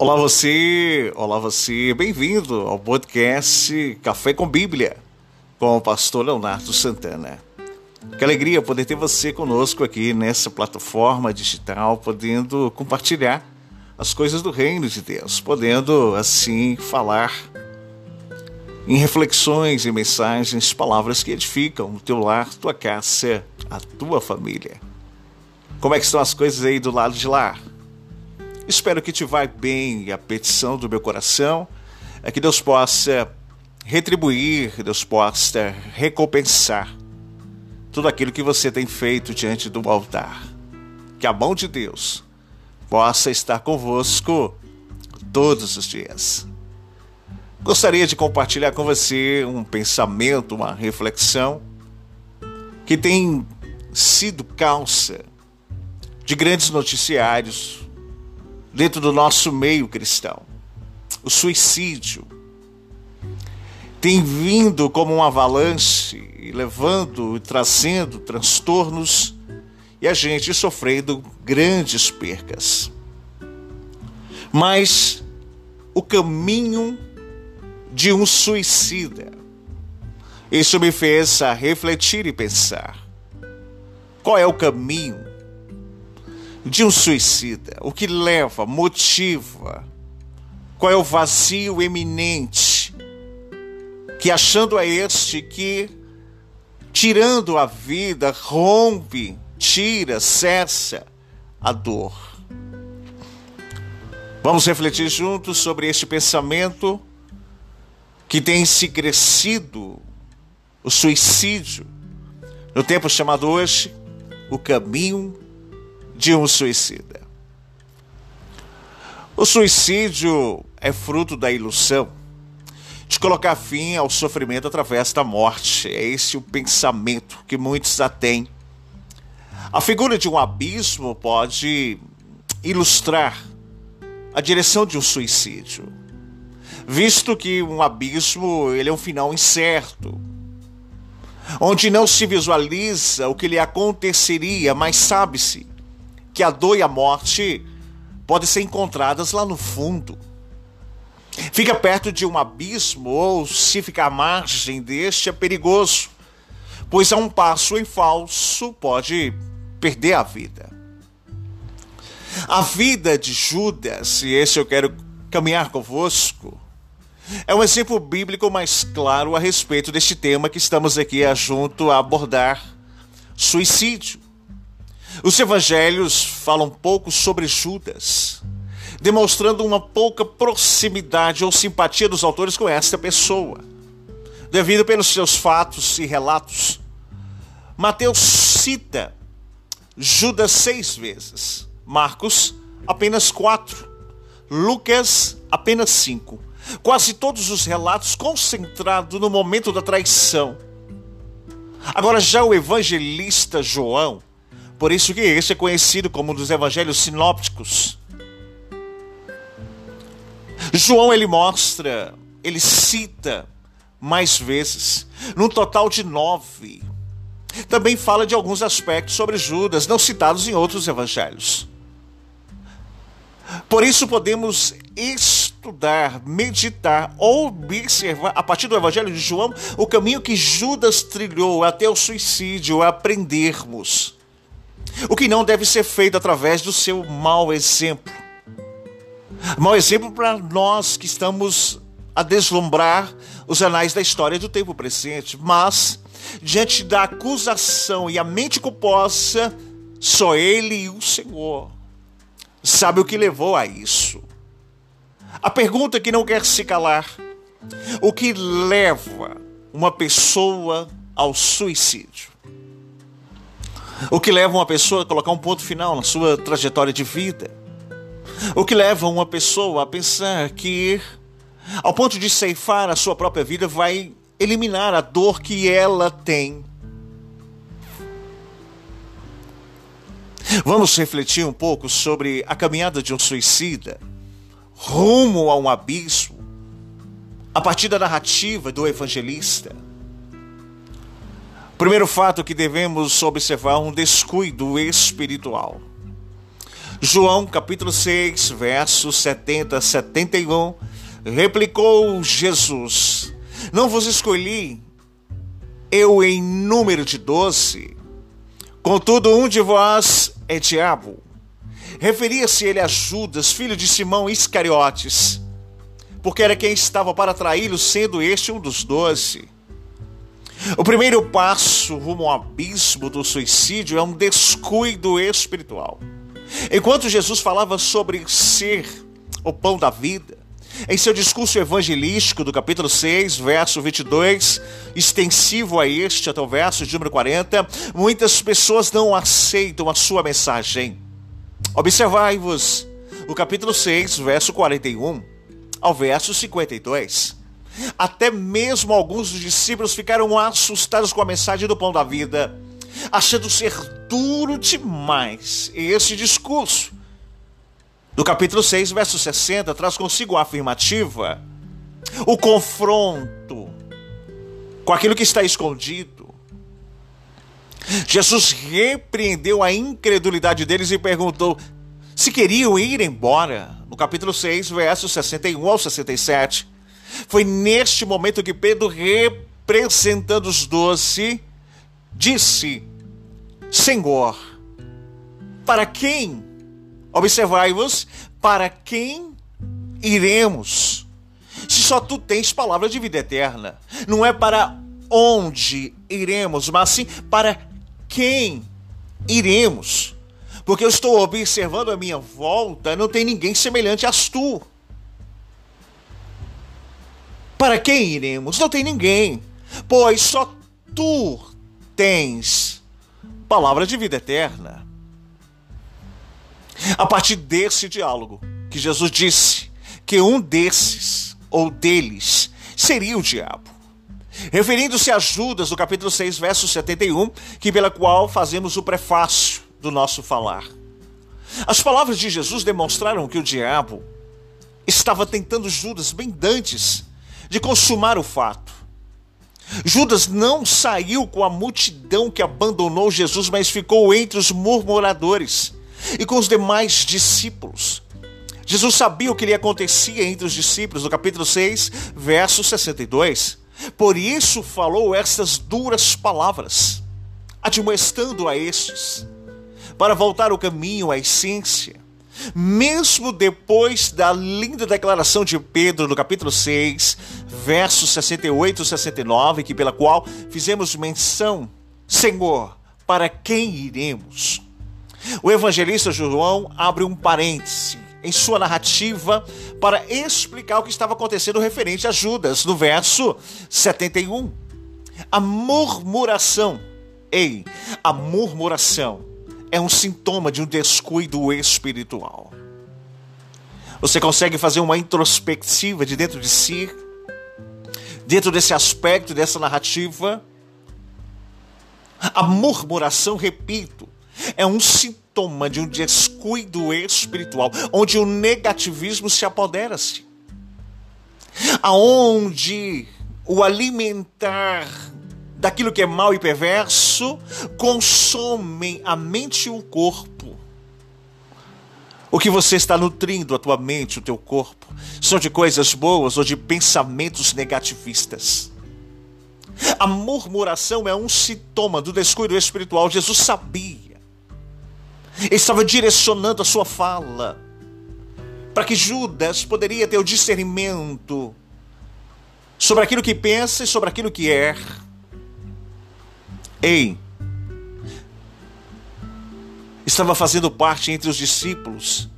Olá você, olá você, bem-vindo ao podcast Café com Bíblia, com o pastor Leonardo Santana. Que alegria poder ter você conosco aqui nessa plataforma digital, podendo compartilhar as coisas do reino de Deus, podendo assim falar em reflexões e mensagens, palavras que edificam o teu lar, tua casa, a tua família. Como é que estão as coisas aí do lado de lá? Espero que te vá bem a petição do meu coração é que Deus possa retribuir, Deus possa recompensar tudo aquilo que você tem feito diante do altar. Que a mão de Deus possa estar convosco todos os dias. Gostaria de compartilhar com você um pensamento, uma reflexão que tem sido causa de grandes noticiários dentro do nosso meio cristão. O suicídio tem vindo como um avalanche, levando e trazendo transtornos e a gente sofrendo grandes percas. Mas o caminho de um suicida, isso me fez a refletir e pensar: qual é o caminho de um suicida? O que leva, motiva? Qual é o vazio eminente que, achando a este que, tirando a vida, rompe, tira, cessa a dor? Vamos refletir juntos sobre este pensamento que tem se crescido, o suicídio, no tempo chamado hoje, o caminho de um suicida. O suicídio é fruto da ilusão de colocar fim ao sofrimento através da morte. É esse o pensamento que muitos já têm. A figura de um abismo pode ilustrar a direção de um suicídio, visto que um abismo ele é um final incerto, onde não se visualiza o que lhe aconteceria, mas sabe-se que a dor e a morte podem ser encontradas lá no fundo. Fica perto de um abismo ou se ficar à margem deste é perigoso, pois a um passo em falso pode perder a vida. A vida de Judas, e esse eu quero caminhar convosco, é um exemplo bíblico mais claro a respeito deste tema que estamos aqui junto a abordar: suicídio. Os evangelhos falam pouco sobre Judas, demonstrando uma pouca proximidade ou simpatia dos autores com esta pessoa, devido pelos seus fatos e relatos. Mateus cita Judas seis vezes, Marcos apenas quatro, Lucas apenas cinco. Quase todos os relatos concentrados no momento da traição. Agora já o evangelista João por isso que esse é conhecido como um dos evangelhos sinópticos. João ele mostra, ele cita mais vezes, num total de nove. Também fala de alguns aspectos sobre Judas, não citados em outros evangelhos. Por isso podemos estudar, meditar, observar, a partir do Evangelho de João, o caminho que Judas trilhou até o suicídio, aprendermos o que não deve ser feito através do seu mau exemplo. Mau exemplo para nós que estamos a deslumbrar os anais da história do tempo presente, mas diante da acusação e a mente culposa, só Ele e o Senhor sabe o que levou a isso. A pergunta que não quer se calar: o que leva uma pessoa ao suicídio? O que leva uma pessoa a colocar um ponto final na sua trajetória de vida. O que leva uma pessoa a pensar que, ao ponto de ceifar a sua própria vida, vai eliminar a dor que ela tem. Vamos refletir um pouco sobre a caminhada de um suicida rumo a um abismo, a partir da narrativa do evangelista. Primeiro fato que devemos observar um descuido espiritual. João capítulo 6, versos 70 a 71, replicou Jesus: Não vos escolhi eu em número de doze, contudo um de vós é diabo. Referia-se ele a Judas, filho de Simão Iscariotes, porque era quem estava para traí-lo, sendo este um dos doze. O primeiro passo rumo ao abismo do suicídio é um descuido espiritual. Enquanto Jesus falava sobre ser o pão da vida, em seu discurso evangelístico do capítulo 6, verso 22, extensivo a este até o verso de número 40, muitas pessoas não aceitam a sua mensagem. Observai-vos o capítulo 6, verso 41 ao verso 52. Até mesmo alguns dos discípulos ficaram assustados com a mensagem do pão da vida achando ser duro demais esse discurso. Do capítulo 6, verso 60, traz consigo a afirmativa, o confronto com aquilo que está escondido. Jesus repreendeu a incredulidade deles e perguntou se queriam ir embora. No capítulo 6, versos 61 ao 67. Foi neste momento que Pedro, representando os doze, disse: Senhor, para quem, observai-vos, para quem iremos? Se só tu tens palavra de vida eterna, não é para onde iremos, mas sim para quem iremos. Porque eu estou observando a minha volta, não tem ninguém semelhante a tu. Para quem iremos? Não tem ninguém, pois só tu tens palavra de vida eterna. A partir desse diálogo, que Jesus disse que um desses, ou deles, seria o diabo. Referindo-se a Judas, no capítulo 6, verso 71, que pela qual fazemos o prefácio do nosso falar. As palavras de Jesus demonstraram que o diabo estava tentando Judas bem antes de consumar o fato. Judas não saiu com a multidão que abandonou Jesus, mas ficou entre os murmuradores e com os demais discípulos. Jesus sabia o que lhe acontecia entre os discípulos, no capítulo 6, verso 62. Por isso falou estas duras palavras, admoestando a estes, para voltar o caminho à essência mesmo depois da linda declaração de Pedro no capítulo 6, versos 68 e 69, que pela qual fizemos menção, Senhor, para quem iremos? O evangelista João abre um parêntese em sua narrativa para explicar o que estava acontecendo referente a Judas, no verso 71. A murmuração, ei, a murmuração é um sintoma de um descuido espiritual. Você consegue fazer uma introspectiva de dentro de si, dentro desse aspecto, dessa narrativa? A murmuração, repito, é um sintoma de um descuido espiritual, onde o negativismo se apodera-se. Aonde o alimentar daquilo que é mal e perverso consomem a mente e o corpo. O que você está nutrindo a tua mente, o teu corpo, são de coisas boas ou de pensamentos negativistas. A murmuração é um sintoma do descuido espiritual. Jesus sabia. Ele estava direcionando a sua fala para que Judas poderia ter o discernimento sobre aquilo que pensa e sobre aquilo que é Ei, estava fazendo parte entre os discípulos.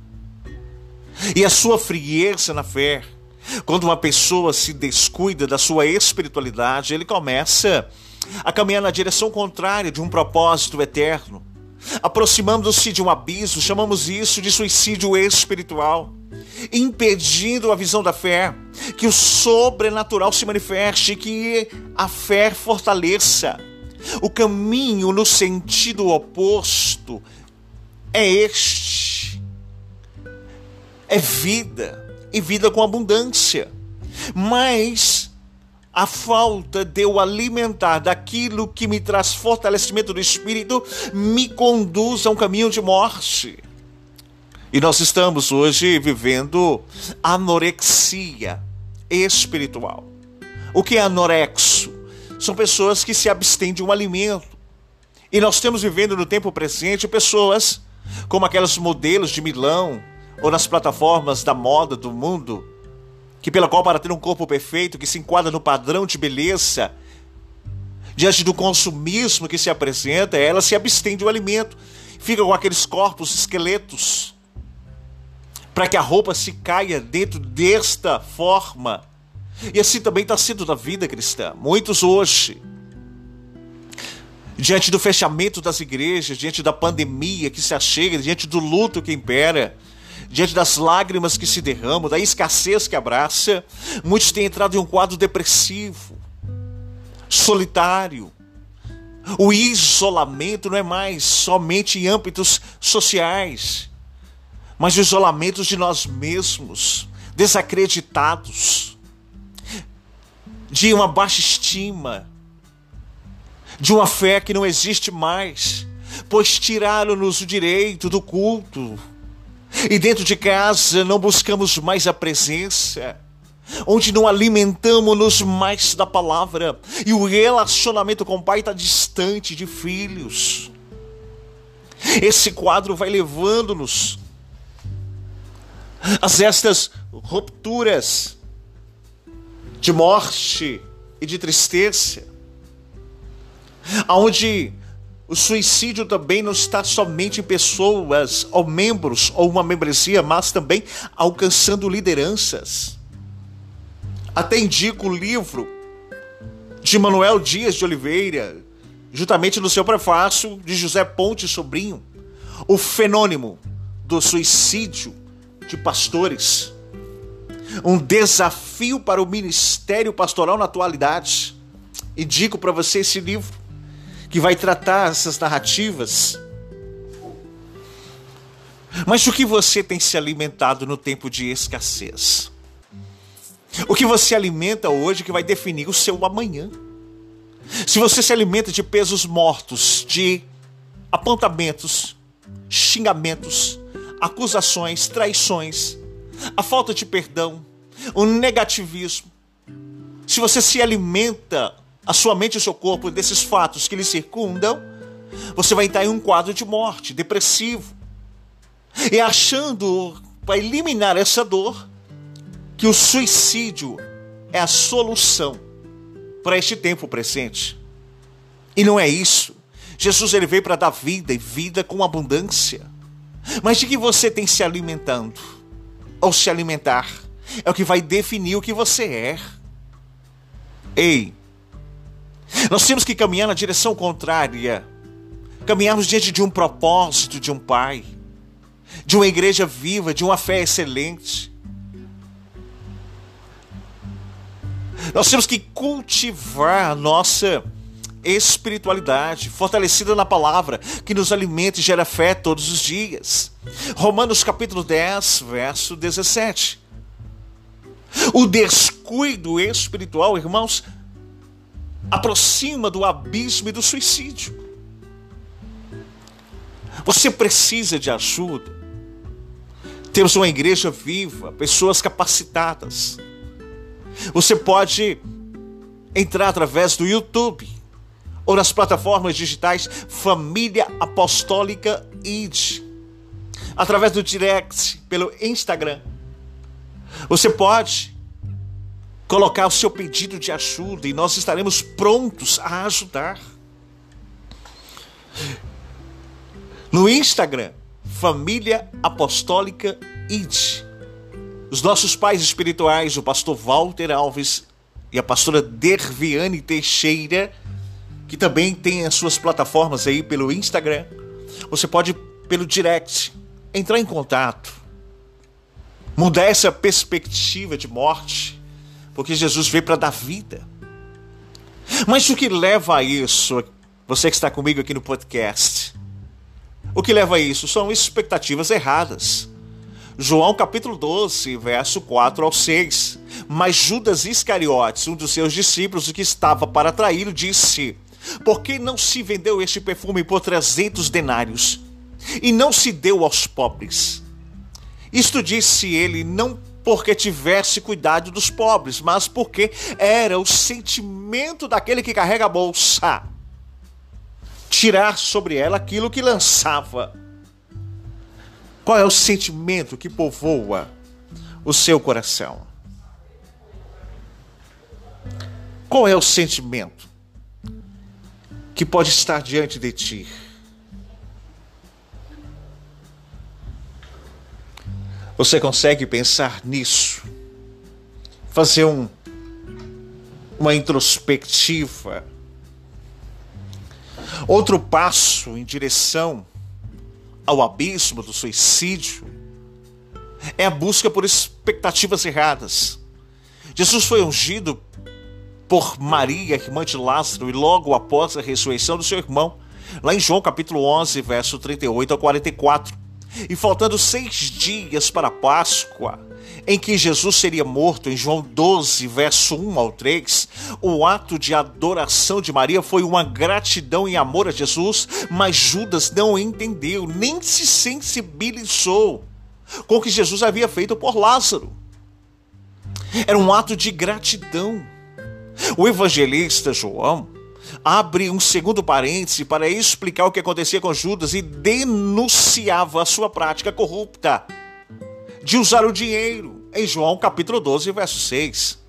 E a sua frieza na fé, quando uma pessoa se descuida da sua espiritualidade, ele começa a caminhar na direção contrária de um propósito eterno. Aproximando-se de um abismo, chamamos isso de suicídio espiritual, impedindo a visão da fé, que o sobrenatural se manifeste, que a fé fortaleça o caminho no sentido oposto é este: é vida, e vida com abundância. Mas a falta de eu alimentar daquilo que me traz fortalecimento do espírito me conduz a um caminho de morte. E nós estamos hoje vivendo anorexia espiritual. O que é anorexo? São pessoas que se abstêm de um alimento. E nós temos vivendo no tempo presente pessoas como aquelas modelos de Milão ou nas plataformas da moda do mundo, que pela qual para ter um corpo perfeito, que se enquadra no padrão de beleza, diante do consumismo que se apresenta, ela se abstém de um alimento, fica com aqueles corpos esqueletos, para que a roupa se caia dentro desta forma. E assim também está sendo na vida cristã. Muitos hoje, diante do fechamento das igrejas, diante da pandemia que se achega, diante do luto que impera, diante das lágrimas que se derramam, da escassez que abraça, muitos têm entrado em um quadro depressivo, solitário. O isolamento não é mais somente em âmbitos sociais, mas o isolamento de nós mesmos, desacreditados, de uma baixa estima, de uma fé que não existe mais, pois tiraram-nos o direito do culto. E dentro de casa não buscamos mais a presença, onde não alimentamos-nos mais da palavra, e o relacionamento com o pai está distante de filhos. Esse quadro vai levando-nos a estas rupturas de morte e de tristeza, aonde o suicídio também não está somente em pessoas ou membros ou uma membresia, mas também alcançando lideranças. Até indico o livro de Manuel Dias de Oliveira, juntamente no seu prefácio de José Ponte Sobrinho, o fenômeno do suicídio de pastores. Um desafio para o ministério pastoral na atualidade. E digo para você esse livro que vai tratar essas narrativas. Mas o que você tem se alimentado no tempo de escassez? O que você alimenta hoje que vai definir o seu amanhã. Se você se alimenta de pesos mortos, de apontamentos, xingamentos, acusações, traições, a falta de perdão, o negativismo, se você se alimenta, a sua mente e o seu corpo desses fatos que lhe circundam, você vai entrar em um quadro de morte, depressivo. E achando, para eliminar essa dor, que o suicídio é a solução para este tempo presente. E não é isso. Jesus ele veio para dar vida e vida com abundância. Mas de que você tem se alimentando? Ou se alimentar? É o que vai definir o que você é. Ei, nós temos que caminhar na direção contrária. Caminharmos diante de um propósito de um Pai, de uma igreja viva, de uma fé excelente. Nós temos que cultivar a nossa espiritualidade, fortalecida na palavra, que nos alimenta e gera fé todos os dias. Romanos capítulo 10, verso 17. O descuido espiritual, irmãos, aproxima do abismo e do suicídio. Você precisa de ajuda. Temos uma igreja viva, pessoas capacitadas você pode entrar através do YouTube ou nas plataformas digitais Família Apostólica ID, através do direct, pelo Instagram. Você pode colocar o seu pedido de ajuda e nós estaremos prontos a ajudar. No Instagram, Família Apostólica ID. Os nossos pais espirituais, o pastor Walter Alves e a pastora Derviane Teixeira, que também tem as suas plataformas aí pelo Instagram. Você pode, pelo direct, entrar em contato, mudar essa perspectiva de morte, porque Jesus veio para dar vida. Mas o que leva a isso, você que está comigo aqui no podcast, o que leva a isso são expectativas erradas. João capítulo 12, verso 4 ao 6. Mas Judas Iscariotes, um dos seus discípulos, que estava para traí-lo, disse: Por que não se vendeu este perfume por trezentos denários? E não se deu aos pobres? Isto disse ele não porque tivesse cuidado dos pobres, mas porque era o sentimento daquele que carrega a bolsa. Tirar sobre ela aquilo que lançava. Qual é o sentimento que povoa o seu coração? Qual é o sentimento que pode estar diante de ti? Você consegue pensar nisso? Fazer um, uma introspectiva? Outro passo em direção ao abismo do suicídio é a busca por expectativas erradas. Jesus foi ungido por Maria, irmã de Lázaro, e logo após a ressurreição do seu irmão, lá em João capítulo 11, verso 38 a 44. E faltando seis dias para a Páscoa, em que Jesus seria morto, em João 12, verso 1 ao 3, o ato de adoração de Maria foi uma gratidão e amor a Jesus, mas Judas não entendeu, nem se sensibilizou com o que Jesus havia feito por Lázaro. Era um ato de gratidão. O evangelista João abre um segundo parêntese para explicar o que acontecia com Judas e denunciava a sua prática corrupta de usar o dinheiro, em João capítulo 12, verso 6.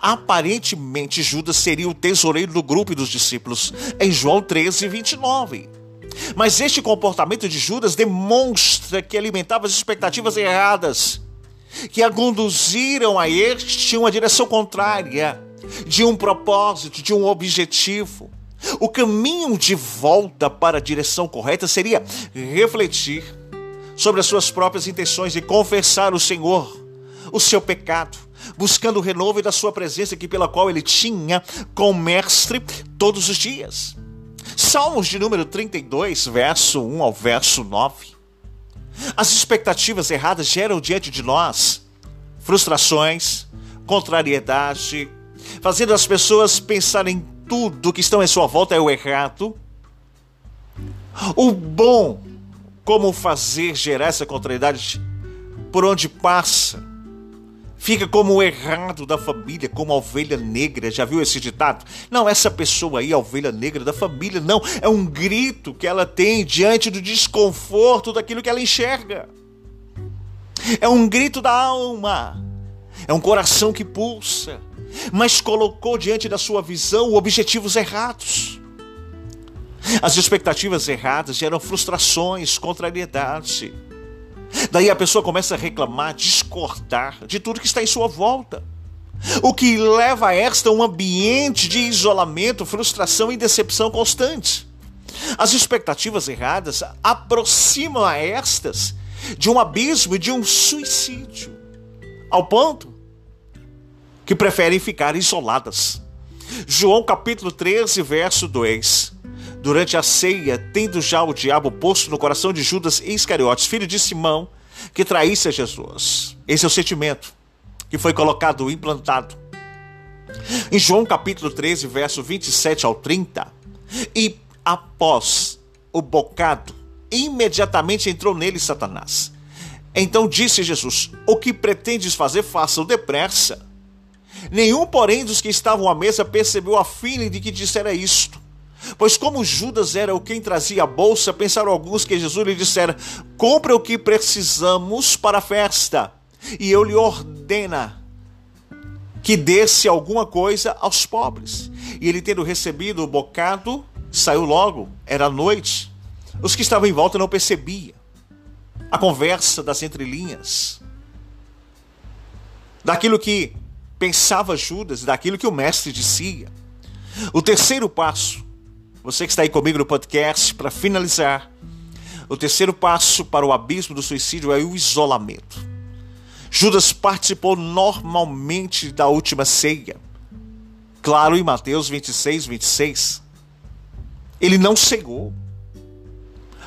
Aparentemente, Judas seria o tesoureiro do grupo e dos discípulos, em João 13, 29. Mas este comportamento de Judas demonstra que alimentava as expectativas erradas, que a conduziram a este uma direção contrária de um propósito, de um objetivo. O caminho de volta para a direção correta seria refletir sobre as suas próprias intenções e confessar o Senhor, o seu pecado, buscando o renovo da sua presença que pela qual ele tinha com o mestre todos os dias. Salmos de número 32, verso 1 ao verso 9. As expectativas erradas geram diante de nós frustrações, contrariedade, fazendo as pessoas pensarem tudo que estão em sua volta é o errado. O bom, como fazer gerar essa contrariedade por onde passa, fica como o errado da família, como a ovelha negra. Já viu esse ditado? Não, essa pessoa aí, a ovelha negra da família, não. É um grito que ela tem diante do desconforto daquilo que ela enxerga. É um grito da alma. É um coração que pulsa mas colocou diante da sua visão objetivos errados. As expectativas erradas geram frustrações, contrariedade. Daí a pessoa começa a reclamar, discordar de tudo que está em sua volta. O que leva a esta um ambiente de isolamento, frustração e decepção constante. As expectativas erradas aproximam a estas de um abismo e de um suicídio, ao ponto que preferem ficar isoladas. João capítulo 13, verso 2. Durante a ceia, tendo já o diabo posto no coração de Judas Iscariotes, filho de Simão, que traísse a Jesus. Esse é o sentimento que foi colocado, implantado. Em João capítulo 13, verso 27 ao 30, e após o bocado, imediatamente entrou nele Satanás. Então disse Jesus: O que pretendes fazer, faça-o depressa. Nenhum, porém, dos que estavam à mesa percebeu a fim de que dissera isto. Pois como Judas era o quem trazia a bolsa, pensaram alguns que Jesus lhe dissera: Compre o que precisamos para a festa, e eu lhe ordena que desse alguma coisa aos pobres. E ele, tendo recebido o bocado, saiu logo, era noite. Os que estavam em volta não percebiam a conversa das entrelinhas, daquilo que pensava Judas daquilo que o mestre dizia. O terceiro passo, você que está aí comigo no podcast, para finalizar, o terceiro passo para o abismo do suicídio é o isolamento. Judas participou normalmente da última ceia. Claro, em Mateus 26, 26. Ele não cegou.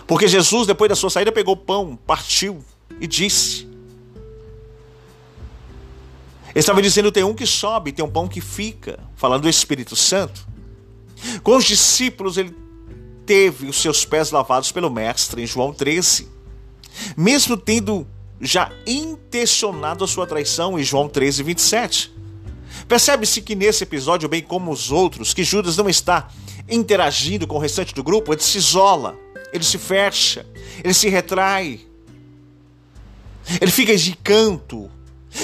Porque Jesus, depois da sua saída, pegou pão, partiu e disse: estava dizendo: tem um que sobe, tem um pão que fica, falando do Espírito Santo. Com os discípulos, ele teve os seus pés lavados pelo Mestre, em João 13. Mesmo tendo já intencionado a sua traição em João 13, 27. Percebe-se que nesse episódio, bem como os outros, que Judas não está interagindo com o restante do grupo, ele se isola, ele se fecha, ele se retrai, ele fica de canto.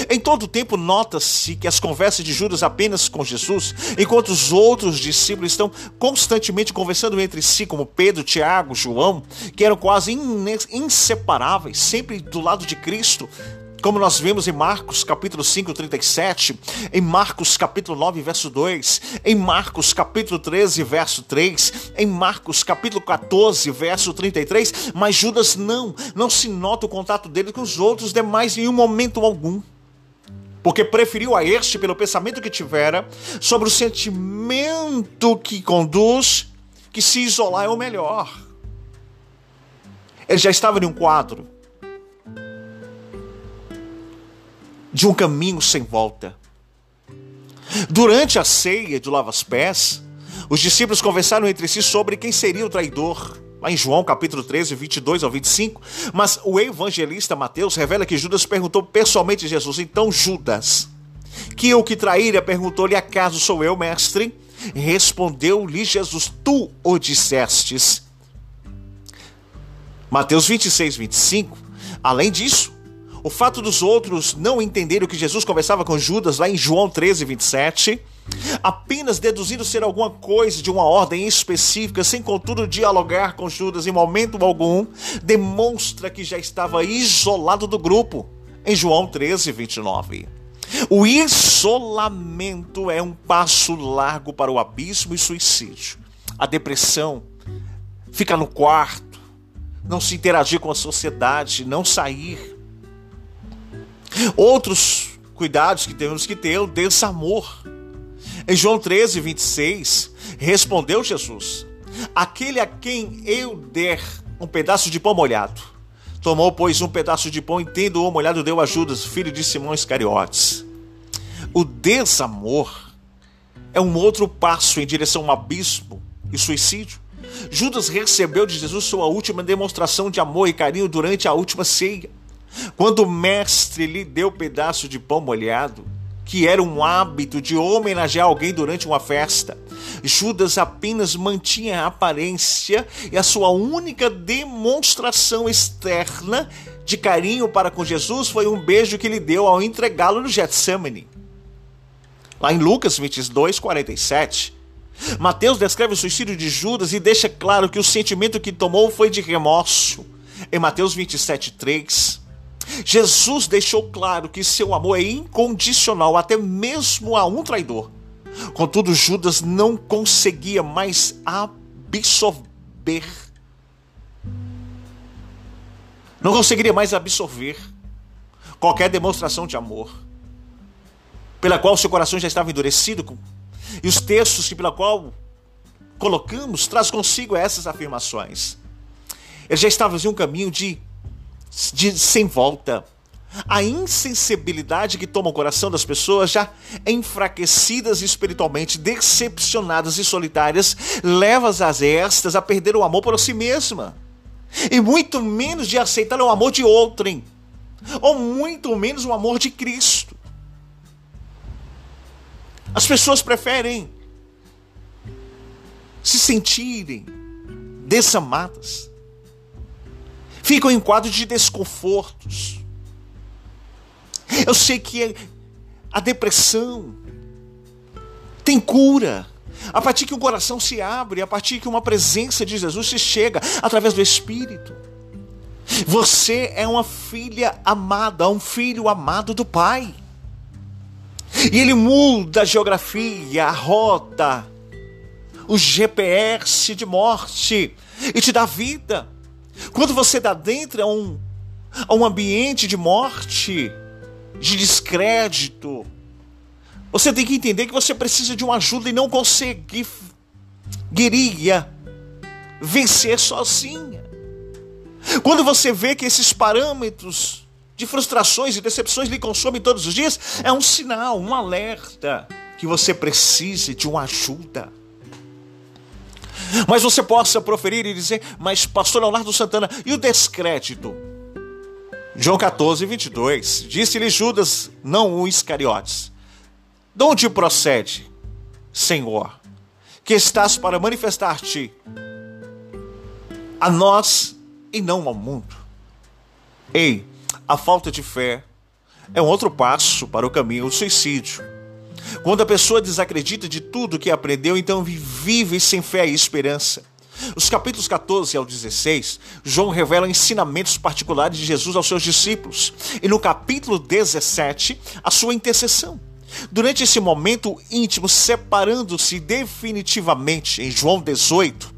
Em todo o tempo, nota-se que as conversas de Judas apenas com Jesus, enquanto os outros discípulos estão constantemente conversando entre si, como Pedro, Tiago, João, que eram quase inseparáveis, sempre do lado de Cristo, como nós vemos em Marcos capítulo 5, 37, em Marcos capítulo 9, verso 2, em Marcos capítulo 13, verso 3, em Marcos capítulo 14, verso 33, mas Judas não, não se nota o contato dele com os outros demais em um momento algum. Porque preferiu a este pelo pensamento que tivera sobre o sentimento que conduz que se isolar é o melhor. Ele já estava em um quadro de um caminho sem volta. Durante a ceia de lava-pés, os discípulos conversaram entre si sobre quem seria o traidor. Lá em João capítulo 13, 22 ao 25. Mas o evangelista Mateus revela que Judas perguntou pessoalmente a Jesus: Então, Judas, que o que traíra, perguntou-lhe: Acaso sou eu, mestre? Respondeu-lhe Jesus: Tu o dissestes. Mateus 26, 25. Além disso, o fato dos outros não entenderem o que Jesus conversava com Judas lá em João 13, 27, apenas deduzindo ser alguma coisa de uma ordem específica, sem contudo dialogar com Judas em momento algum, demonstra que já estava isolado do grupo em João 13, 29. O isolamento é um passo largo para o abismo e suicídio. A depressão, ficar no quarto, não se interagir com a sociedade, não sair, Outros cuidados que temos que ter é o desamor. Em João 13, 26, respondeu Jesus: Aquele a quem eu der um pedaço de pão molhado. Tomou, pois, um pedaço de pão e, tendo-o molhado, deu a Judas, filho de Simão Iscariotes. O desamor é um outro passo em direção ao abismo e suicídio. Judas recebeu de Jesus sua última demonstração de amor e carinho durante a última ceia. Quando o mestre lhe deu pedaço de pão molhado, que era um hábito de homenagear alguém durante uma festa, Judas apenas mantinha a aparência e a sua única demonstração externa de carinho para com Jesus foi um beijo que lhe deu ao entregá-lo no Getsemane. Lá em Lucas 22, 47, Mateus descreve o suicídio de Judas e deixa claro que o sentimento que tomou foi de remorso. Em Mateus 27, 3, Jesus deixou claro que seu amor é incondicional até mesmo a um traidor. Contudo, Judas não conseguia mais absorver. Não conseguiria mais absorver qualquer demonstração de amor, pela qual seu coração já estava endurecido, e os textos que pela qual colocamos traz consigo essas afirmações. Ele já estava em um caminho de de, sem volta. A insensibilidade que toma o coração das pessoas, já enfraquecidas espiritualmente, decepcionadas e solitárias, leva as estas a perder o amor por si mesma. E muito menos de aceitar o amor de outrem. Ou muito menos o amor de Cristo. As pessoas preferem se sentirem desamadas ficam em quadro de desconfortos. Eu sei que a depressão tem cura. A partir que o coração se abre, a partir que uma presença de Jesus se chega através do Espírito. Você é uma filha amada, um filho amado do Pai. E ele muda a geografia, a rota, o GPS de morte e te dá vida. Quando você dá dentro a um, a um ambiente de morte, de descrédito, você tem que entender que você precisa de uma ajuda e não conseguiria vencer sozinha. Quando você vê que esses parâmetros de frustrações e decepções lhe consomem todos os dias, é um sinal, um alerta que você precise de uma ajuda. Mas você possa proferir e dizer, mas pastor Leonardo Santana, e o descrédito? João 14, 22. Disse-lhe Judas, não o Iscariotes: De onde procede, Senhor, que estás para manifestar-te a nós e não ao mundo? Ei, a falta de fé é um outro passo para o caminho do suicídio. Quando a pessoa desacredita de tudo que aprendeu, então vive sem fé e esperança. Os capítulos 14 ao 16, João revela ensinamentos particulares de Jesus aos seus discípulos. E no capítulo 17, a sua intercessão. Durante esse momento íntimo, separando-se definitivamente em João 18,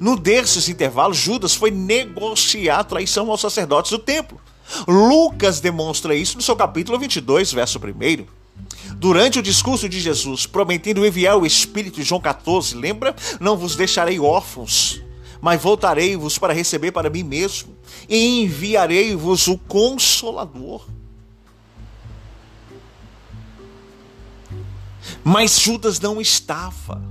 no desses intervalos, Judas foi negociar a traição aos sacerdotes do templo. Lucas demonstra isso no seu capítulo 22, verso 1. Durante o discurso de Jesus, prometendo enviar o Espírito, João 14, lembra? Não vos deixarei órfãos, mas voltarei-vos para receber para mim mesmo, e enviarei-vos o Consolador. Mas Judas não estava.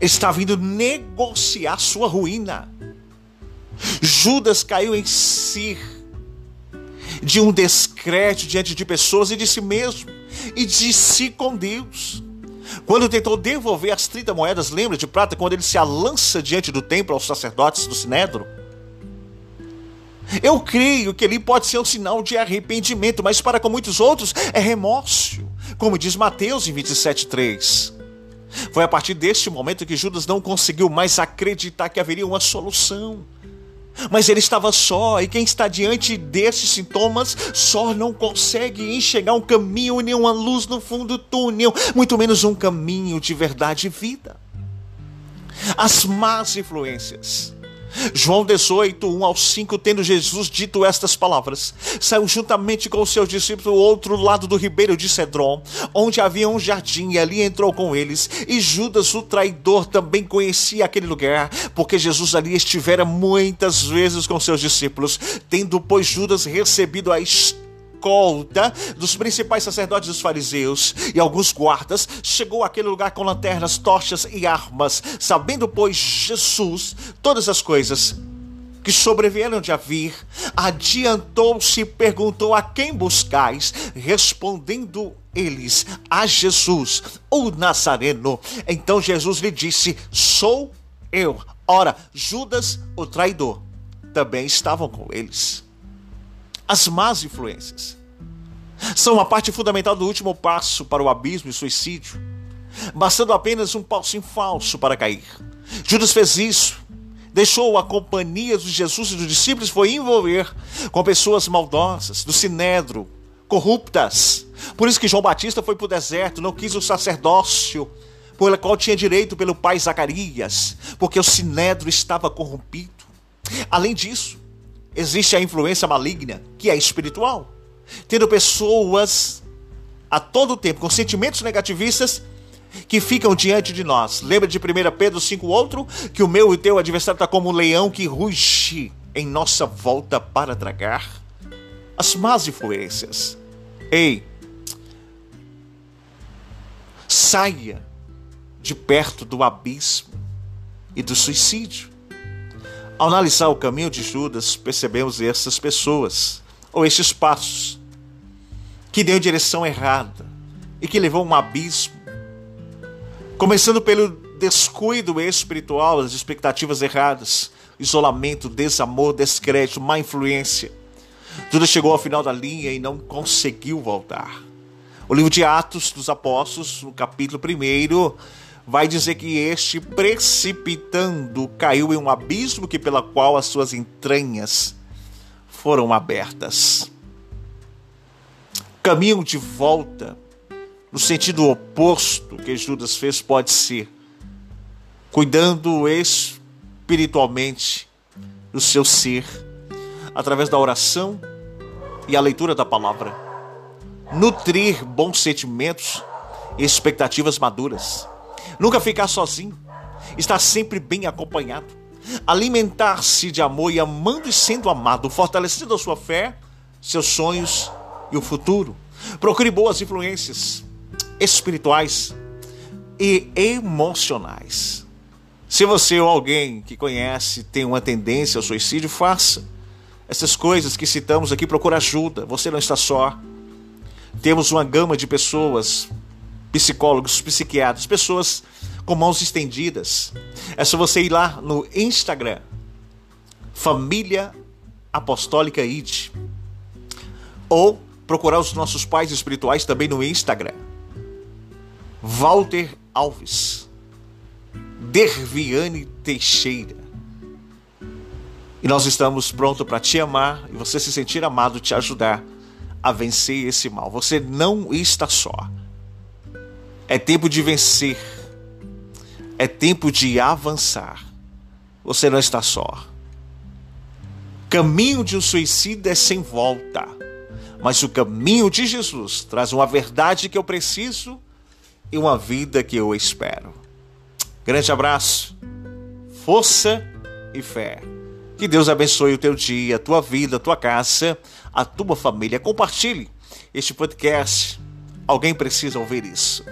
Estava indo negociar sua ruína. Judas caiu em si de um descrédito diante de pessoas e de si mesmo, e de si com Deus. Quando tentou devolver as 30 moedas, lembra de prata, quando ele se alança diante do templo aos sacerdotes do Sinedro? Eu creio que ele pode ser um sinal de arrependimento, mas para com muitos outros é remorso, como diz Mateus em 27,3. Foi a partir deste momento que Judas não conseguiu mais acreditar que haveria uma solução. Mas ele estava só, e quem está diante desses sintomas só não consegue enxergar um caminho e nenhuma luz no fundo do túnel, muito menos um caminho de verdade e vida. As más influências João 18, 1 ao 5, tendo Jesus dito estas palavras, saiu juntamente com os seus discípulos do outro lado do ribeiro de Cedron, onde havia um jardim, e ali entrou com eles. E Judas, o traidor, também conhecia aquele lugar, porque Jesus ali estivera muitas vezes com seus discípulos. Tendo, pois, Judas recebido a história, escolta dos principais sacerdotes dos fariseus e alguns guardas, chegou àquele lugar com lanternas, tochas e armas, sabendo, pois, Jesus todas as coisas que sobrevieram de a vir, adiantou-se e perguntou a quem buscais, respondendo eles a Jesus, o Nazareno. Então Jesus lhe disse: Sou eu. Ora, Judas, o traidor, também estavam com eles. As más influências são uma parte fundamental do último passo para o abismo e suicídio, bastando apenas um em falso para cair. Judas fez isso, deixou a companhia de Jesus e dos discípulos foi envolver com pessoas maldosas, do sinedro, corruptas. Por isso que João Batista foi para o deserto, não quis o sacerdócio, pelo qual tinha direito pelo pai Zacarias, porque o sinedro estava corrompido. Além disso, existe a influência maligna, que é espiritual. Tendo pessoas a todo tempo com sentimentos negativistas que ficam diante de nós. Lembra de 1 Pedro 5, outro? Que o meu e teu adversário está como um leão que ruge em nossa volta para tragar. As más influências. Ei, saia de perto do abismo e do suicídio. Ao analisar o caminho de Judas, percebemos essas pessoas, ou estes passos, que deu direção errada e que levou a um abismo. Começando pelo descuido espiritual, as expectativas erradas, isolamento, desamor, descrédito, má influência. Judas chegou ao final da linha e não conseguiu voltar. O livro de Atos dos Apóstolos, no capítulo 1, vai dizer que este, precipitando, caiu em um abismo que pela qual as suas entranhas foram abertas. Caminho de volta, no sentido oposto que Judas fez, pode ser cuidando espiritualmente do seu ser, através da oração e a leitura da palavra. Nutrir bons sentimentos e expectativas maduras nunca ficar sozinho, estar sempre bem acompanhado, alimentar-se de amor e amando e sendo amado, fortalecendo a sua fé, seus sonhos e o futuro. Procure boas influências espirituais e emocionais. Se você ou alguém que conhece tem uma tendência ao suicídio, faça essas coisas que citamos aqui, procura ajuda. Você não está só. Temos uma gama de pessoas, psicólogos, psiquiatras, pessoas com mãos estendidas. É só você ir lá no Instagram, Família Apostólica ID, ou procurar os nossos pais espirituais também no Instagram. Walter Alves, Derviane Teixeira. E nós estamos prontos para te amar e você se sentir amado, te ajudar a vencer esse mal. Você não está só. É tempo de vencer. É tempo de avançar. Você não está só. Caminho de um suicida é sem volta. Mas o caminho de Jesus traz uma verdade que eu preciso e uma vida que eu espero. Grande abraço, força e fé. Que Deus abençoe o teu dia, a tua vida, a tua casa, a tua família. Compartilhe este podcast. Alguém precisa ouvir isso.